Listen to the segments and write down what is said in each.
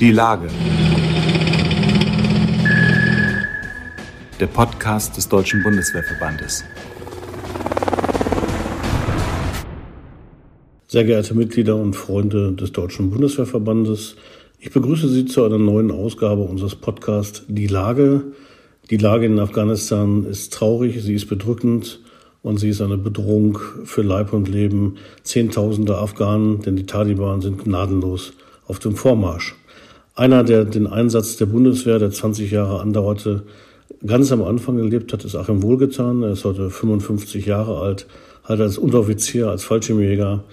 Die Lage. Der Podcast des Deutschen Bundeswehrverbandes. Sehr geehrte Mitglieder und Freunde des Deutschen Bundeswehrverbandes, ich begrüße Sie zu einer neuen Ausgabe unseres Podcasts Die Lage. Die Lage in Afghanistan ist traurig, sie ist bedrückend und sie ist eine Bedrohung für Leib und Leben Zehntausender Afghanen, denn die Taliban sind gnadenlos auf dem Vormarsch. Einer, der den Einsatz der Bundeswehr, der 20 Jahre andauerte, ganz am Anfang gelebt hat, ist Achim Wohlgetan. Er ist heute 55 Jahre alt, hat als Unteroffizier, als Fallschirmjäger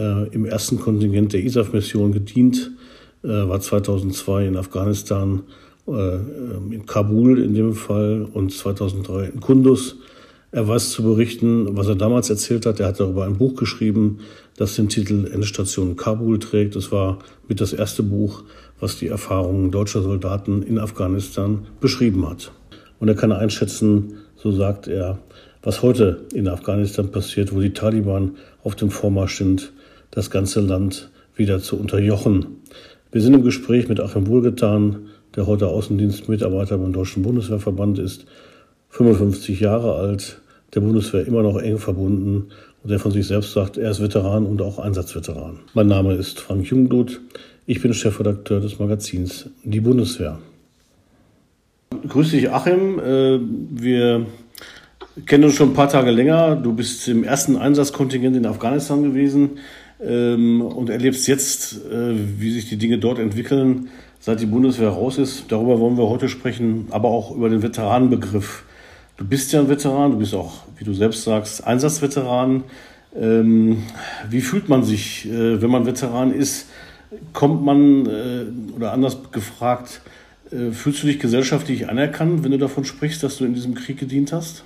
äh, im ersten Kontingent der ISAF-Mission gedient, äh, war 2002 in Afghanistan, äh, in Kabul in dem Fall und 2003 in Kundus. Er weiß zu berichten, was er damals erzählt hat. Er hat darüber ein Buch geschrieben, das den Titel Endstation Kabul trägt. Es war mit das erste Buch, was die Erfahrungen deutscher Soldaten in Afghanistan beschrieben hat. Und er kann einschätzen, so sagt er, was heute in Afghanistan passiert, wo die Taliban auf dem Vormarsch sind, das ganze Land wieder zu unterjochen. Wir sind im Gespräch mit Achim Wohlgetan, der heute Außendienstmitarbeiter beim Deutschen Bundeswehrverband ist, 55 Jahre alt, der Bundeswehr immer noch eng verbunden und der von sich selbst sagt, er ist Veteran und auch Einsatzveteran. Mein Name ist Frank Jungblut. Ich bin Chefredakteur des Magazins Die Bundeswehr. Grüß dich, Achim. Äh, wir kennen uns schon ein paar Tage länger. Du bist im ersten Einsatzkontingent in Afghanistan gewesen ähm, und erlebst jetzt, äh, wie sich die Dinge dort entwickeln, seit die Bundeswehr raus ist. Darüber wollen wir heute sprechen, aber auch über den Veteranenbegriff. Du bist ja ein Veteran, du bist auch, wie du selbst sagst, Einsatzveteran. Ähm, wie fühlt man sich, äh, wenn man Veteran ist? Kommt man, äh, oder anders gefragt, äh, fühlst du dich gesellschaftlich anerkannt, wenn du davon sprichst, dass du in diesem Krieg gedient hast?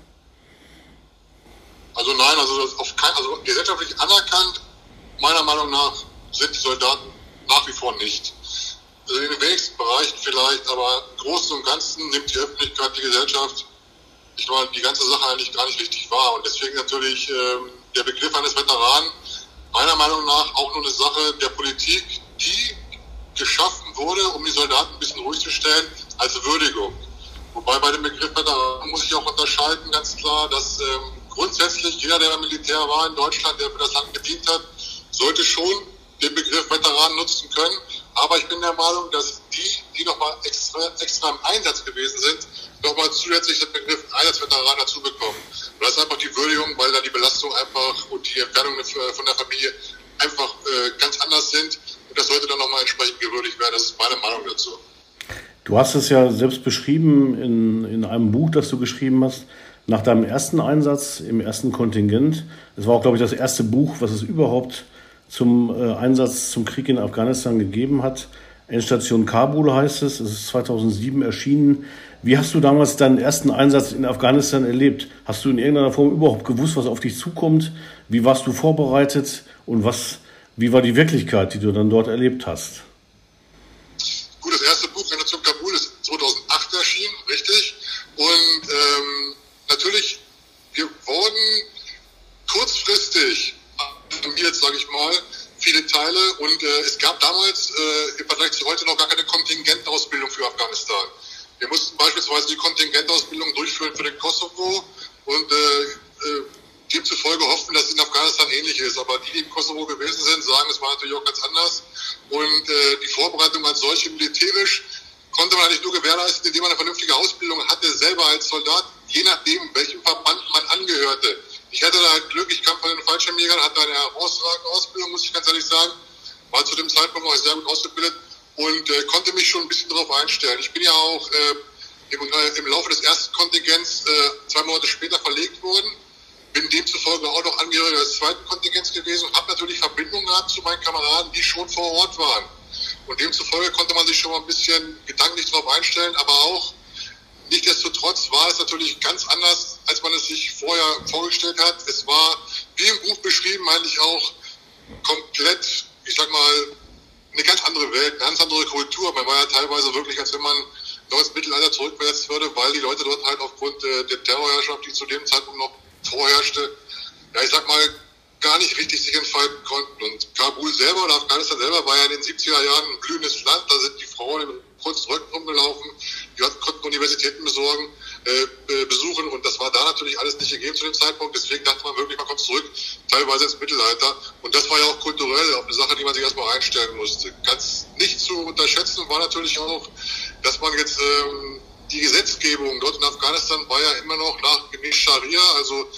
Also nein, also, auf kein, also gesellschaftlich anerkannt, meiner Meinung nach, sind die Soldaten nach wie vor nicht. Also in den wenigsten Bereichen vielleicht, aber im Großen und Ganzen nimmt die Öffentlichkeit, die Gesellschaft ich meine, die ganze Sache eigentlich gar nicht richtig wahr. Und deswegen natürlich ähm, der Begriff eines Veteranen meiner Meinung nach auch nur eine Sache der Politik, die geschaffen wurde, um die Soldaten ein bisschen ruhig zu stellen, als Würdigung. Wobei bei dem Begriff Veteran muss ich auch unterscheiden, ganz klar, dass ähm, grundsätzlich jeder, der Militär war in Deutschland, der für das Land gedient hat, sollte schon den Begriff Veteran nutzen können. Aber ich bin der Meinung, dass die, die nochmal extra, extra im Einsatz gewesen sind, nochmal zusätzlich den Begriff Einsatzveteran dazu bekommen. Und das ist einfach die Würdigung, weil da die Belastung einfach und die Entfernung von der Familie einfach äh, ganz anders sind. Das sollte dann nochmal entsprechend gewürdigt werden. Das ist meine Meinung dazu. Du hast es ja selbst beschrieben in, in einem Buch, das du geschrieben hast, nach deinem ersten Einsatz im ersten Kontingent. Es war auch, glaube ich, das erste Buch, was es überhaupt zum äh, Einsatz zum Krieg in Afghanistan gegeben hat. Endstation Kabul heißt es. Es ist 2007 erschienen. Wie hast du damals deinen ersten Einsatz in Afghanistan erlebt? Hast du in irgendeiner Form überhaupt gewusst, was auf dich zukommt? Wie warst du vorbereitet und was, wie war die Wirklichkeit, die du dann dort erlebt hast? Gut, das erste Buch, Generation Kabul, ist 2008 erschienen, richtig. Und ähm, natürlich, wir wurden kurzfristig, jetzt sage ich mal, viele Teile und äh, es gab damals äh, im Vergleich zu heute noch gar keine Kontingentausbildung für Afghanistan. Wir mussten beispielsweise die Kontingentausbildung durchführen für den Kosovo und äh, äh, demzufolge hoffen, dass in Afghanistan ähnlich ist. Aber die, die im Kosovo gewesen sind, sagen, es war natürlich auch ganz anders. Und äh, die Vorbereitung als solche militärisch konnte man eigentlich nur gewährleisten, indem man eine vernünftige Ausbildung hatte, selber als Soldat, je nachdem, welchem Verband man angehörte. Ich hatte da halt Glück, ich kam von den Fallschirmjägern, hatte eine herausragende Ausbildung, muss ich ganz ehrlich sagen. War zu dem Zeitpunkt auch sehr gut ausgebildet und äh, konnte mich schon ein bisschen darauf einstellen. Ich bin ja auch äh, im, äh, im Laufe des ersten Kontingents äh, zwei Monate später verlegt worden, bin demzufolge auch noch Angehöriger des zweiten Kontingents gewesen habe natürlich Verbindungen gehabt zu meinen Kameraden, die schon vor Ort waren. Und demzufolge konnte man sich schon mal ein bisschen gedanklich darauf einstellen, aber auch Nichtsdestotrotz war es natürlich ganz anders, als man es sich vorher vorgestellt hat. Es war, wie im Buch beschrieben, eigentlich auch komplett, ich sag mal, eine ganz andere Welt, eine ganz andere Kultur. Man war ja teilweise wirklich, als wenn man ins Mittelalter zurückversetzt würde, weil die Leute dort halt aufgrund äh, der Terrorherrschaft, die zu dem Zeitpunkt noch vorherrschte, ja, ich sag mal, gar nicht richtig sich entfalten konnten. Und Kabul selber oder Afghanistan selber war ja in den 70er Jahren ein blühendes Land. Da sind die Frauen im kurzen Rücken rumgelaufen, die konnten Universitäten besorgen, äh, besuchen und das war da natürlich alles nicht gegeben zu dem Zeitpunkt. Deswegen dachte man wirklich, man kommt zurück, teilweise ins Mittelalter. Und das war ja auch kulturell auch eine Sache, die man sich erstmal einstellen musste. Ganz nicht zu unterschätzen war natürlich auch, dass man jetzt ähm, die Gesetzgebung dort in Afghanistan war ja immer noch nach gemäß Scharia, also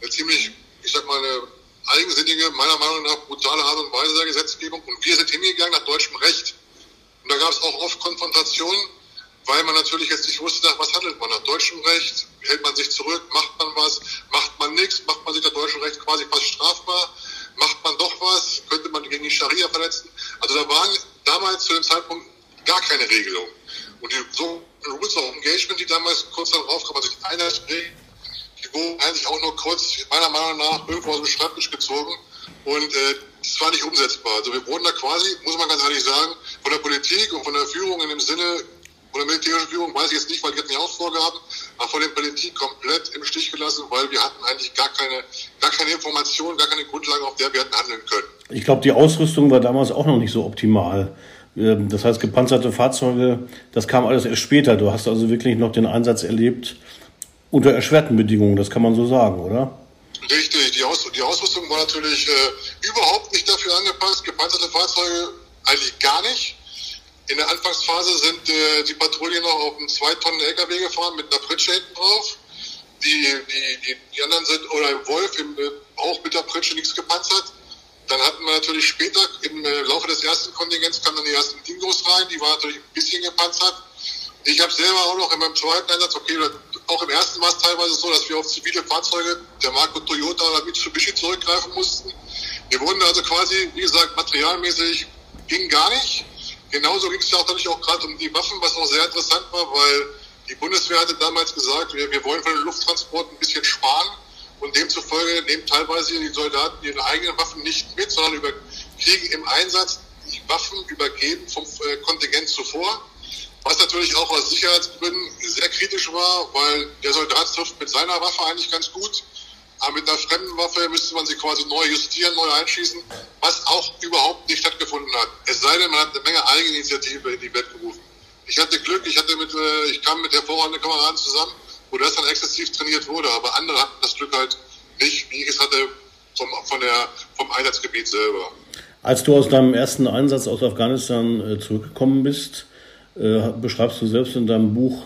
eine ziemlich, ich sag mal, eine eigensinnige, meiner Meinung nach brutale Art und Weise der Gesetzgebung. Und wir sind hingegangen nach deutschem Recht. Und da gab es auch oft Konfrontationen, weil man natürlich jetzt nicht wusste, nach was handelt man. Nach deutschem Recht hält man sich zurück, macht man was, macht man nichts, macht man sich nach deutschem Recht quasi fast strafbar, macht man doch was, könnte man gegen die Scharia verletzen. Also da waren damals zu dem Zeitpunkt gar keine Regelung. Und die so Rules of Engagement, die damals kurz darauf kamen, also die Einheitsregeln, die wurden eigentlich auch nur kurz, meiner Meinung nach, irgendwo aus dem Schreibtisch gezogen. Und äh, das war nicht umsetzbar. Also wir wurden da quasi, muss man ganz ehrlich sagen, von der Politik und von der Führung in dem Sinne, von der militärischen Führung weiß ich jetzt nicht, weil die hatten ja auch Vorgaben, aber von der Politik komplett im Stich gelassen, weil wir hatten eigentlich gar keine, gar keine Informationen, gar keine Grundlage, auf der wir hätten handeln können. Ich glaube, die Ausrüstung war damals auch noch nicht so optimal. Ähm, das heißt, gepanzerte Fahrzeuge, das kam alles erst später. Du hast also wirklich noch den Einsatz erlebt unter erschwerten Bedingungen, das kann man so sagen, oder? Richtig, die, Aus die Ausrüstung war natürlich äh, überhaupt nicht dafür angepasst. Gepanzerte Fahrzeuge eigentlich gar nicht. In der Anfangsphase sind äh, die Patrouillen noch auf einem 2 Tonnen LKW gefahren mit einer Pritsche hinten drauf. Die, die, die, die anderen sind, oder Wolf, im, äh, auch mit der Pritsche nichts gepanzert. Dann hatten wir natürlich später, im äh, Laufe des ersten Kontingents kamen dann die ersten Dingos rein, die waren natürlich ein bisschen gepanzert. Ich habe selber auch noch in meinem zweiten Einsatz, okay, auch im ersten war es teilweise so, dass wir auf zivile Fahrzeuge der Marke Toyota oder Mitsubishi zurückgreifen mussten. Wir wurden also quasi, wie gesagt, materialmäßig ging gar nicht. Genauso ging es ja auch natürlich auch gerade um die Waffen, was auch sehr interessant war, weil die Bundeswehr hatte damals gesagt, wir, wir wollen von den Lufttransporten ein bisschen sparen und demzufolge nehmen teilweise die Soldaten ihre eigenen Waffen nicht mit, sondern über, kriegen im Einsatz die Waffen übergeben vom äh, Kontingent zuvor. Was natürlich auch aus Sicherheitsgründen sehr kritisch war, weil der Soldat trifft mit seiner Waffe eigentlich ganz gut. Aber mit einer fremden Waffe müsste man sie quasi neu justieren, neu einschießen, was auch überhaupt nicht stattgefunden hat. Es sei denn, man hat eine Menge Eigeninitiative in die Welt gerufen. Ich hatte Glück, ich hatte mit, äh, ich kam mit hervorragenden Kameraden zusammen, wo das dann exzessiv trainiert wurde, aber andere hatten das Glück halt nicht, wie ich es hatte, vom, von der, vom Einsatzgebiet selber. Als du aus deinem ersten Einsatz aus Afghanistan äh, zurückgekommen bist, äh, beschreibst du selbst in deinem Buch,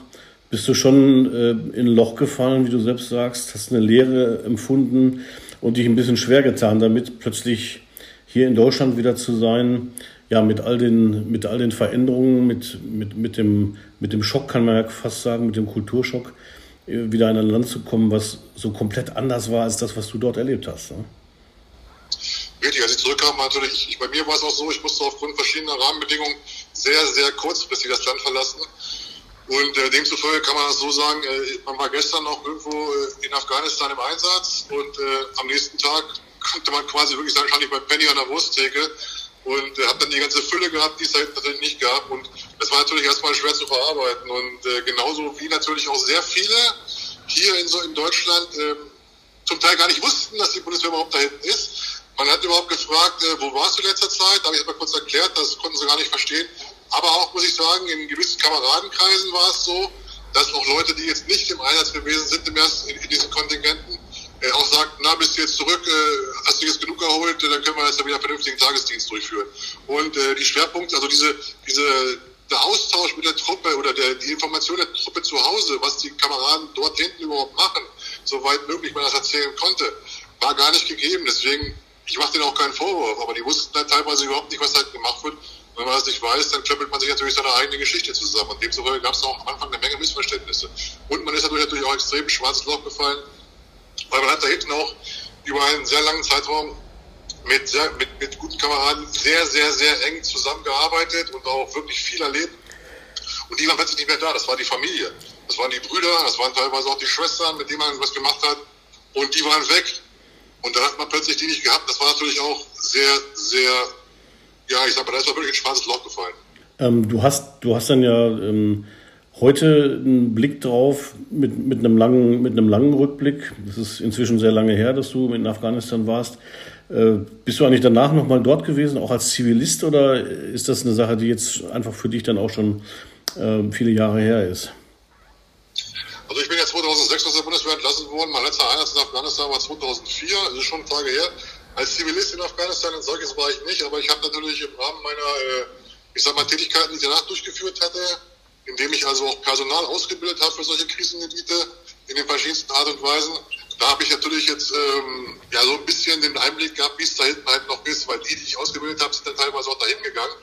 bist du schon äh, in ein Loch gefallen, wie du selbst sagst, hast eine Leere empfunden und dich ein bisschen schwer getan, damit plötzlich hier in Deutschland wieder zu sein, ja, mit all den, mit all den Veränderungen, mit, mit, mit, dem, mit dem Schock, kann man ja fast sagen, mit dem Kulturschock, wieder in ein Land zu kommen, was so komplett anders war als das, was du dort erlebt hast. Ne? Richtig, als ich zurückkam, natürlich, ich, bei mir war es auch so, ich musste aufgrund verschiedener Rahmenbedingungen sehr, sehr kurzfristig das Land verlassen. Und äh, demzufolge kann man das so sagen, äh, man war gestern noch irgendwo äh, in Afghanistan im Einsatz und äh, am nächsten Tag konnte man quasi wirklich sagen, stand ich bei Penny an der Wursttheke und äh, habe dann die ganze Fülle gehabt, die es da natürlich nicht gab. Und das war natürlich erstmal schwer zu verarbeiten. Und äh, genauso wie natürlich auch sehr viele hier in, so in Deutschland äh, zum Teil gar nicht wussten, dass die Bundeswehr überhaupt da hinten ist man hat überhaupt gefragt, äh, wo warst du letzter Zeit? Da habe ich mal kurz erklärt, das konnten sie gar nicht verstehen. Aber auch, muss ich sagen, in gewissen Kameradenkreisen war es so, dass auch Leute, die jetzt nicht im Einsatz gewesen sind, im ersten, in, in diesen Kontingenten, äh, auch sagten, na, bist du jetzt zurück, äh, hast du jetzt genug erholt, dann können wir jetzt wieder vernünftigen Tagesdienst durchführen. Und äh, die Schwerpunkte, also diese, diese, der Austausch mit der Truppe oder der, die Information der Truppe zu Hause, was die Kameraden dort hinten überhaupt machen, soweit möglich man das erzählen konnte, war gar nicht gegeben. Deswegen ich mache denen auch keinen Vorwurf, aber die wussten dann teilweise überhaupt nicht, was halt gemacht wird. wenn man das nicht weiß, dann klöppelt man sich natürlich seine eigene Geschichte zusammen. Und demzufolge gab es auch am Anfang eine Menge Missverständnisse. Und man ist natürlich auch extrem schwarzes Loch gefallen, weil man hat da hinten auch über einen sehr langen Zeitraum mit, sehr, mit, mit guten Kameraden sehr, sehr, sehr eng zusammengearbeitet und auch wirklich viel erlebt. Und die waren plötzlich nicht mehr da. Das war die Familie. Das waren die Brüder, das waren teilweise auch die Schwestern, mit denen man was gemacht hat. Und die waren weg. Und da hat man plötzlich die nicht gehabt. Das war natürlich auch sehr, sehr, ja, ich sag mal, da ist man wirklich ein schwarzes Loch gefallen. Ähm, du, hast, du hast dann ja ähm, heute einen Blick drauf mit, mit, einem langen, mit einem langen Rückblick. Das ist inzwischen sehr lange her, dass du in Afghanistan warst. Äh, bist du eigentlich danach nochmal dort gewesen, auch als Zivilist, oder ist das eine Sache, die jetzt einfach für dich dann auch schon äh, viele Jahre her ist? Also ich bin ja 2006 aus der Bundeswehr entlassen worden. Mein letzter Einsatz in Afghanistan war 2004, das ist schon Tage her. Als Zivilist in Afghanistan ein solches war ich nicht, aber ich habe natürlich im Rahmen meiner, äh, ich sag mal, Tätigkeiten, die ich danach durchgeführt hatte, indem ich also auch Personal ausgebildet habe für solche Krisengebiete in den verschiedensten Art und Weisen, da habe ich natürlich jetzt ähm, ja so ein bisschen den Einblick gehabt, wie es da hinten halt noch ist, weil die, die ich ausgebildet habe, sind dann teilweise auch dahin gegangen.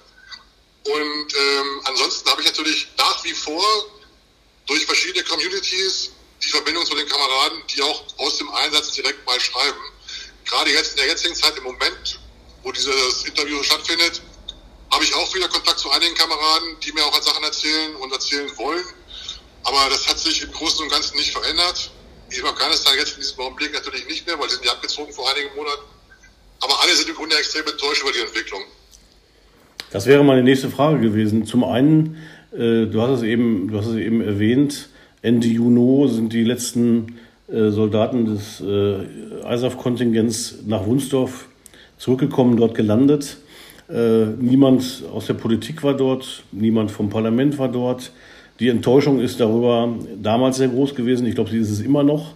Und ähm, ansonsten habe ich natürlich nach wie vor durch verschiedene Communities die Verbindung zu den Kameraden, die auch aus dem Einsatz direkt mal schreiben. Gerade jetzt in der jetzigen Zeit, im Moment, wo dieses Interview stattfindet, habe ich auch wieder Kontakt zu einigen Kameraden, die mir auch Sachen erzählen und erzählen wollen. Aber das hat sich im Großen und Ganzen nicht verändert. In Afghanistan jetzt in diesem Augenblick natürlich nicht mehr, weil sie sind ja abgezogen vor einigen Monaten. Aber alle sind im Grunde extrem enttäuscht über die Entwicklung. Das wäre meine nächste Frage gewesen. Zum einen, äh, du hast es eben, du hast es eben erwähnt, Ende Juni sind die letzten äh, Soldaten des äh, ISAF-Kontingents nach Wunsdorf zurückgekommen, dort gelandet. Äh, niemand aus der Politik war dort, niemand vom Parlament war dort. Die Enttäuschung ist darüber damals sehr groß gewesen. Ich glaube, sie ist es immer noch,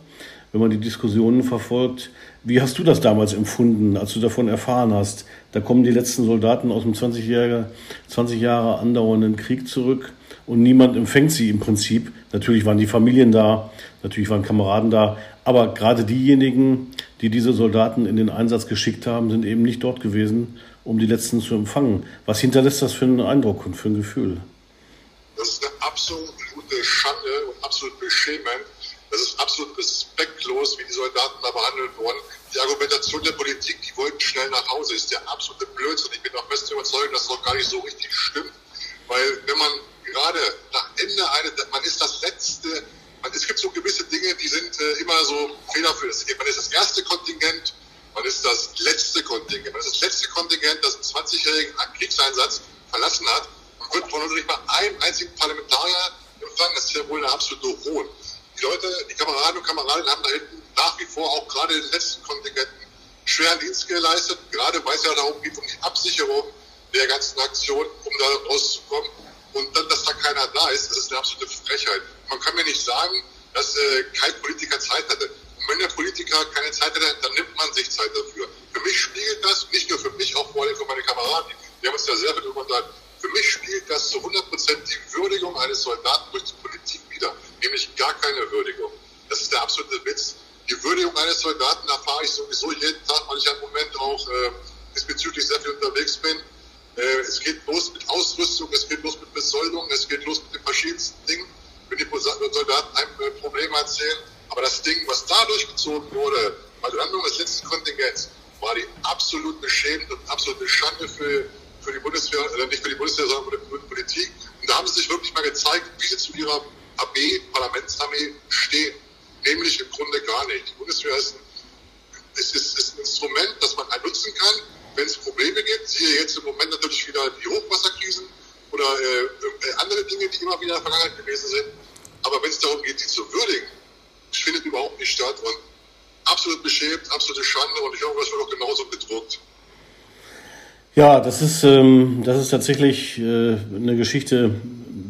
wenn man die Diskussionen verfolgt. Wie hast du das damals empfunden, als du davon erfahren hast? Da kommen die letzten Soldaten aus dem 20 Jahre, 20 Jahre andauernden Krieg zurück und niemand empfängt sie im Prinzip. Natürlich waren die Familien da, natürlich waren Kameraden da, aber gerade diejenigen, die diese Soldaten in den Einsatz geschickt haben, sind eben nicht dort gewesen, um die letzten zu empfangen. Was hinterlässt das für einen Eindruck und für ein Gefühl? Das ist eine absolute Schande und absolut beschämend. Das ist absolut respektlos, wie die Soldaten da behandelt wurden. Die Argumentation der Politik, die wollten schnell nach Hause, ist der absolute Blödsinn. Ich bin auch fest überzeugt, dass es auch gar nicht so richtig stimmt. Weil wenn man gerade nach Ende eine, man ist das letzte, man, es gibt so gewisse Dinge, die sind äh, immer so fehlerfüllend. Man ist das erste Kontingent, man ist das letzte Kontingent. Man ist das letzte Kontingent, das einen 20-jährigen Kriegseinsatz verlassen hat und wird von uns nicht mal einem einzigen Parlamentarier empfangen. Das ist ja wohl eine absolute Hohn. Die Leute, die Kameraden und Kameradinnen haben da hinten nach wie vor auch gerade in den letzten Kontingenten schweren Dienst geleistet, gerade weil es ja darum geht, um die Absicherung der ganzen Aktion, um da rauszukommen. Und dann, dass da keiner da ist, das ist eine absolute Frechheit. Man kann mir nicht sagen, dass äh, kein Politiker Zeit hatte. Und wenn der Politiker keine Zeit hatte, dann nimmt man sich Zeit dafür. Für mich spiegelt das, nicht nur für mich, auch vor allem für meine Kameraden, wir haben uns ja sehr viel unterhalten, für mich spielt das zu 100 Prozent die Würdigung eines Soldaten durch die Politik wieder, nämlich gar keine Würdigung. Das ist der absolute Witz. Die Würdigung eines Soldaten erfahre ich sowieso jeden Tag, weil ich im Moment auch äh, diesbezüglich sehr viel unterwegs bin. Äh, es geht los mit Ausrüstung, es geht los mit Besoldung, es geht los mit den verschiedensten Dingen. Wenn die Soldaten einem äh, Problem erzählen, aber das Ding, was da durchgezogen wurde, bei der Landung des letzten Kontingents, war die absolut beschämend und absolute Schande für, für die Bundeswehr, äh, nicht für die Bundeswehr, sondern für die Politik. Und da haben sie sich wirklich mal gezeigt, wie sie zu ihrer Armee, Parlamentsarmee stehen. Nämlich im Grunde gar nicht. Die Bundeswehr ist ein, ist, ist, ist ein Instrument, das man nutzen kann, wenn es Probleme gibt. Siehe jetzt im Moment natürlich wieder die Hochwasserkrisen oder äh, äh, andere Dinge, die immer wieder in der Vergangenheit gewesen sind. Aber wenn es darum geht, die zu würdigen, findet überhaupt nicht statt. Und absolut beschämt, absolute Schande und ich hoffe, das wird auch genauso bedruckt. Ja, das ist, ähm, das ist tatsächlich äh, eine Geschichte,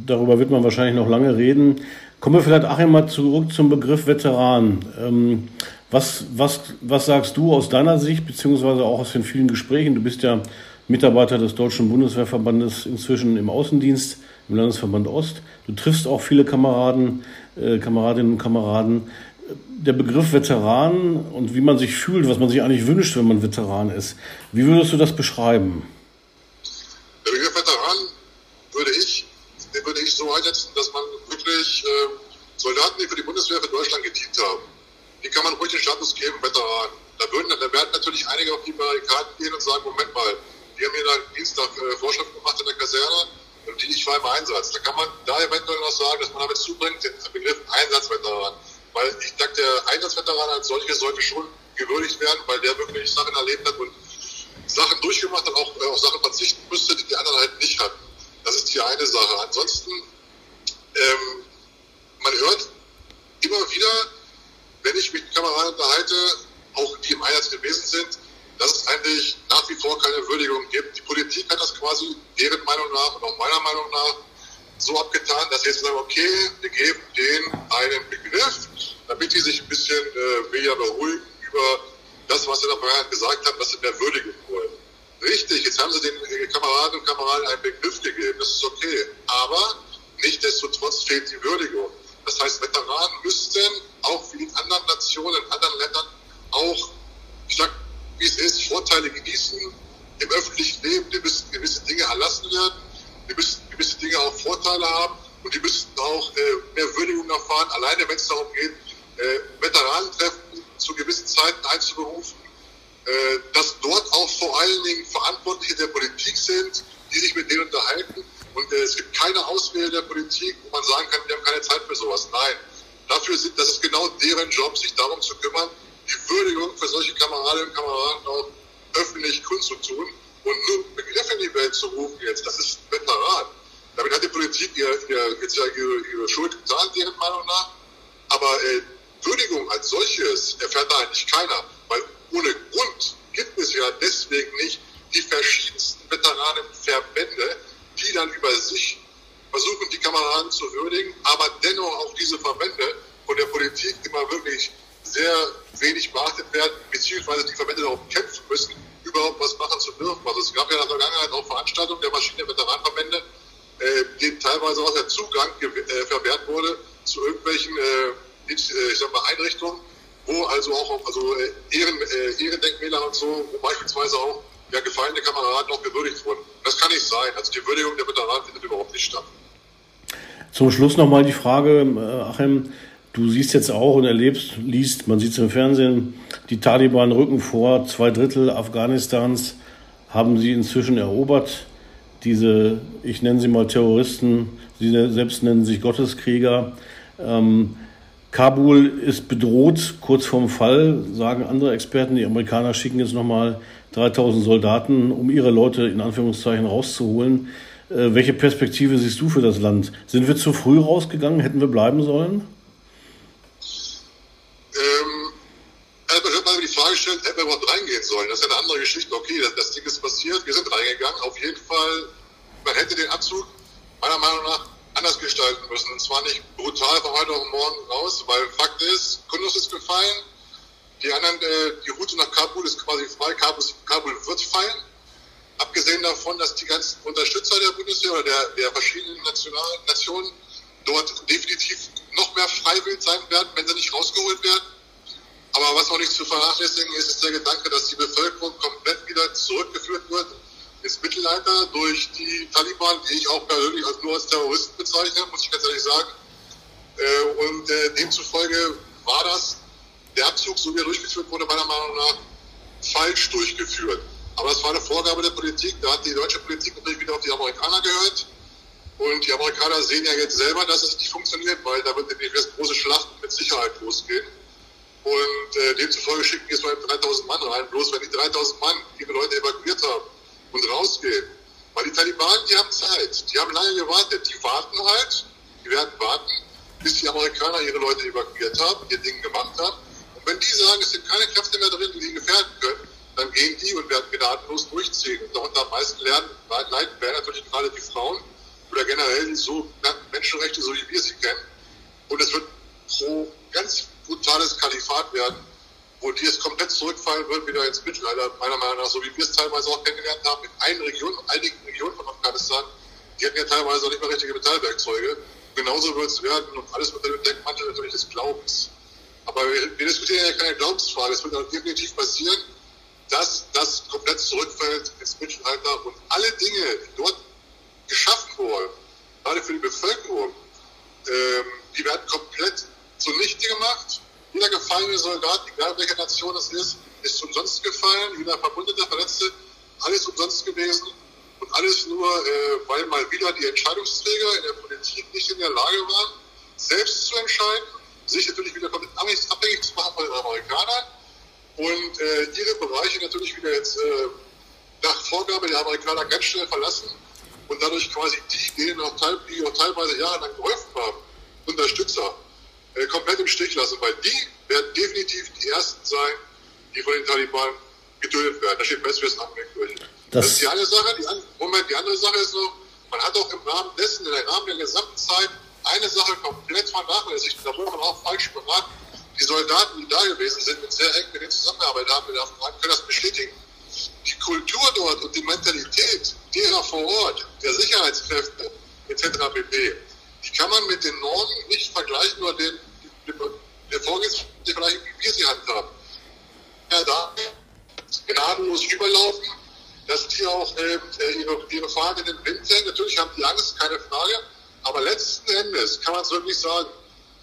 darüber wird man wahrscheinlich noch lange reden. Kommen wir vielleicht auch einmal zurück zum Begriff Veteran. Ähm, was, was, was sagst du aus deiner Sicht, beziehungsweise auch aus den vielen Gesprächen? Du bist ja Mitarbeiter des Deutschen Bundeswehrverbandes inzwischen im Außendienst, im Landesverband Ost. Du triffst auch viele Kameraden, äh, Kameradinnen und Kameraden der Begriff Veteran und wie man sich fühlt, was man sich eigentlich wünscht, wenn man Veteran ist. Wie würdest du das beschreiben? Der Begriff Veteran würde ich, den würde ich so einsetzen, dass man wirklich äh, Soldaten, die für die Bundeswehr für Deutschland gedient haben, die kann man ruhig den Status geben, Veteran. Da, würden, da werden natürlich einige auf die Barrikaden gehen und sagen, Moment mal, die haben hier einen Dienstag äh, Vorschrift gemacht in der Kaserne die nicht war im Einsatz. Da kann man da eventuell noch sagen, dass man damit zubringt, den Begriff Einsatzveteran weil ich denke, der Einsatzveteran als solches sollte schon gewürdigt werden, weil der wirklich Sachen erlebt hat und Sachen durchgemacht hat, auch äh, auf Sachen verzichten müsste, die die anderen halt nicht hatten. Das ist die eine Sache. Ansonsten, ähm, man hört immer wieder, wenn ich mich mit Kameraden unterhalte, auch die im Einsatz gewesen sind, dass es eigentlich nach wie vor keine Würdigung gibt. Die Politik hat das quasi deren Meinung nach und auch meiner Meinung nach so abgetan, dass sie jetzt sagen, okay, wir geben denen einen Begriff, damit die sich ein bisschen äh, weniger beruhigen über das, was sie in der gesagt haben, dass sie mehr würdigen wollen. Richtig, jetzt haben sie den Kameraden und Kameraden einen Begriff gegeben, das ist okay. Aber nichtdestotrotz fehlt die Würdigung. Das heißt, Veteranen müssten auch wie in anderen Nationen, in anderen Ländern auch, wie es ist, Vorteile genießen im öffentlichen Leben. Die müssen gewisse Dinge erlassen werden, die müssen gewisse Dinge auch Vorteile haben und die müssten auch äh, mehr Würdigung erfahren, alleine wenn es darum geht, äh, Veteranentreffen zu gewissen Zeiten einzuberufen, äh, dass dort auch vor allen Dingen Verantwortliche der Politik sind, die sich mit denen unterhalten. Und äh, es gibt keine Auswähle der Politik, wo man sagen kann, wir haben keine Zeit für sowas. Nein, dafür sind, das ist genau deren Job, sich darum zu kümmern, die Würdigung für solche Kameradinnen und Kameraden auch öffentlich kundzutun und nur Begriffe in die Welt zu rufen jetzt, das ist Veteran. Damit hat die Politik ihr, ihr, jetzt ja ihre, ihre Schuld getan, deren Meinung nach. Aber äh, Würdigung als solches erfährt da eigentlich keiner, weil ohne Grund gibt es ja deswegen nicht die verschiedensten Veteranenverbände, die dann über sich versuchen, die Kameraden zu würdigen, aber dennoch auch diese Verbände von der Politik immer wirklich sehr wenig beachtet werden, beziehungsweise die Verbände darum kämpfen müssen, überhaupt was machen zu dürfen. Also es gab ja in der Vergangenheit auch Veranstaltungen der verschiedenen Veteranenverbände, äh, denen teilweise auch der Zugang äh, verwehrt wurde zu irgendwelchen äh, ich sag mal, Einrichtungen, wo also auch also äh, Ehren, äh, Ehrendenkmäler und so, wo beispielsweise auch ja, gefallene Kameraden auch gewürdigt wurden. Das kann nicht sein. Also die Würdigung der Veteranen findet überhaupt nicht statt. Zum Schluss nochmal die Frage, äh, Achim, du siehst jetzt auch und erlebst, liest, man sieht es im Fernsehen, die Taliban rücken vor, zwei Drittel Afghanistans haben sie inzwischen erobert. Diese, ich nenne sie mal Terroristen, sie selbst nennen sich Gotteskrieger. Ähm, Kabul ist bedroht, kurz vorm Fall, sagen andere Experten. Die Amerikaner schicken jetzt nochmal 3000 Soldaten, um ihre Leute in Anführungszeichen rauszuholen. Äh, welche Perspektive siehst du für das Land? Sind wir zu früh rausgegangen? Hätten wir bleiben sollen? Ähm, Albert hat mal die Frage gestellt, hätten wir überhaupt reingehen sollen? Das ist eine andere Geschichte. Okay, das, das Ding ist passiert, wir sind reingegangen. Auf jeden Fall, man hätte den Abzug meiner Meinung nach anders gestalten müssen. Und zwar nicht brutal von heute auf morgen raus, weil Fakt ist, Kundus ist gefallen, die anderen, äh, die Route nach Kabul ist quasi frei, Kabul, Kabul wird fallen. Abgesehen davon, dass die ganzen Unterstützer der Bundeswehr oder der, der verschiedenen Nationen dort definitiv noch mehr freiwillig sein werden, wenn sie nicht rausgeholt werden. Aber was auch nicht zu vernachlässigen ist, ist der Gedanke, dass die Bevölkerung komplett wieder zurückgeführt wird ins Mittelalter durch die Taliban, die ich auch persönlich als nur als Terroristen bezeichne, muss ich ganz ehrlich sagen. Äh, und äh, demzufolge war das, der Abzug, so wie er durchgeführt wurde, meiner Meinung nach falsch durchgeführt. Aber das war eine Vorgabe der Politik. Da hat die deutsche Politik natürlich wieder auf die Amerikaner gehört. Und die Amerikaner sehen ja jetzt selber, dass es nicht funktioniert, weil da wird nämlich große Schlachten mit Sicherheit losgehen. Und äh, demzufolge schicken jetzt mal 3000 Mann rein. Bloß wenn die 3000 Mann ihre Leute evakuiert haben, und rausgehen. Weil die Taliban, die haben Zeit. Die haben lange gewartet. Die warten halt. Die werden warten, bis die Amerikaner ihre Leute evakuiert haben, ihr Ding gemacht haben. Und wenn die sagen, es sind keine Kräfte mehr drin, die sie gefährden können, dann gehen die und werden gnadenlos durchziehen. Und darunter am meisten lernen, leiden werden natürlich gerade die Frauen oder generell sogenannten Menschenrechte, so wie wir sie kennen. Und es wird pro ganz brutales Kalifat werden, wo die jetzt komplett zurückfallen würden, wieder ins Mittelalter, meiner Meinung nach, so wie wir es teilweise auch kennengelernt haben, in einer Region, einigen Regionen von Afghanistan, die hatten ja teilweise auch nicht mehr richtige Metallwerkzeuge. Genauso wird es werden und alles unter dem Deckmantel natürlich des Glaubens. Aber wir, wir diskutieren ja keine Glaubensfrage. Es wird auch definitiv passieren, dass das komplett zurückfällt ins Mittelalter und alle Dinge, die dort geschaffen wurden, gerade für die Bevölkerung, ähm, die werden komplett zunichte gemacht jeder gefallene Soldat, egal welcher Nation es ist, ist umsonst gefallen. Jeder Verbundete, Verletzte, alles umsonst gewesen. Und alles nur, äh, weil mal wieder die Entscheidungsträger in der Politik nicht in der Lage waren, selbst zu entscheiden, sich natürlich wieder komplett abhängig zu machen von den Amerikanern und äh, ihre Bereiche natürlich wieder jetzt äh, nach Vorgabe der Amerikaner ganz schnell verlassen und dadurch quasi die, denen auch, teil, die auch teilweise jahrelang geholfen haben, Unterstützer, äh, komplett im Stich lassen, weil die werden definitiv die Ersten sein, die von den Taliban geduldet werden. Da steht fest, es angeht. Das, das ist die eine Sache. Die, Moment, die andere Sache ist noch, man hat auch im Rahmen dessen, in der Rahmen der gesamten Zeit, eine Sache komplett vernachlässigt. Da wurde man auch falsch beraten. Die Soldaten, die da gewesen sind, mit sehr eng mit denen zusammengearbeitet haben, können das bestätigen. Die Kultur dort und die Mentalität derer vor Ort, der Sicherheitskräfte etc. pp., kann man mit den Normen nicht vergleichen oder den, der Vorgehensweise vergleichen, wie wir sie handhaben. Ja, da gnadenlos überlaufen, dass die auch äh, ihre, ihre in den Wind sehen. Natürlich haben die Angst, keine Frage. Aber letzten Endes kann man es wirklich sagen,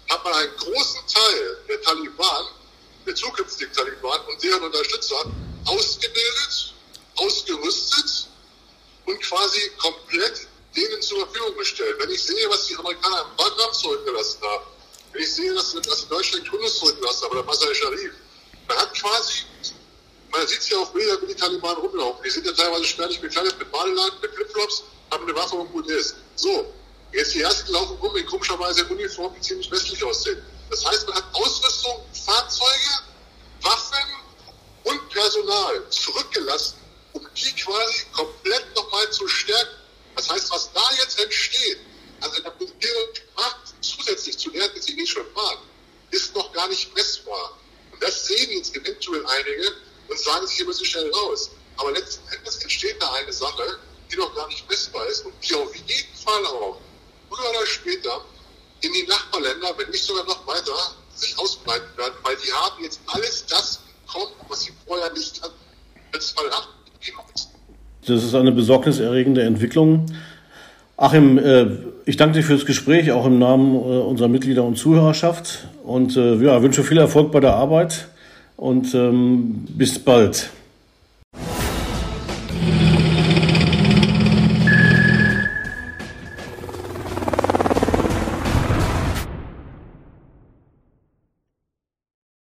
hat man einen großen Teil der Taliban, der zukünftigen Taliban und deren Unterstützer ausgebildet, ausgerüstet und quasi komplett denen zur Verfügung gestellt. Wenn ich sehe, was die Amerikaner im Bagram zurückgelassen haben, wenn ich sehe, dass, dass in Deutschland Tunis zurückgelassen haben, oder Masai Sharif, man hat quasi man sieht es ja auf Bilder, wie die Taliban rumlaufen. Die sind ja teilweise spärlich bekleidet mit Badeladen, mit Flipflops, haben eine Waffe und gut ist. So, jetzt die ersten laufen rum in komischerweise Uniformen, die ziemlich westlich aussehen. Das heißt, man hat Ausrüstung, Fahrzeuge, Waffen und Personal zurückgelassen, um die quasi komplett nochmal zu stärken. Das heißt, was da jetzt entsteht, also in der Macht zusätzlich zu der, die sie eh schon waren, ist noch gar nicht messbar. Und das sehen jetzt eventuell einige, und sagen sich, wir müssen schnell raus. Aber letzten Endes entsteht da eine Sache, die noch gar nicht messbar ist und die auf jeden Fall auch früher oder später in die Nachbarländer, wenn nicht sogar noch weiter, sich ausbreiten werden, weil die haben jetzt alles das bekommen, was sie vorher nicht hatten. Das Das ist eine besorgniserregende Entwicklung. Achim, äh, ich danke dir fürs Gespräch, auch im Namen äh, unserer Mitglieder und Zuhörerschaft und äh, ja, wünsche viel Erfolg bei der Arbeit und ähm, bis bald.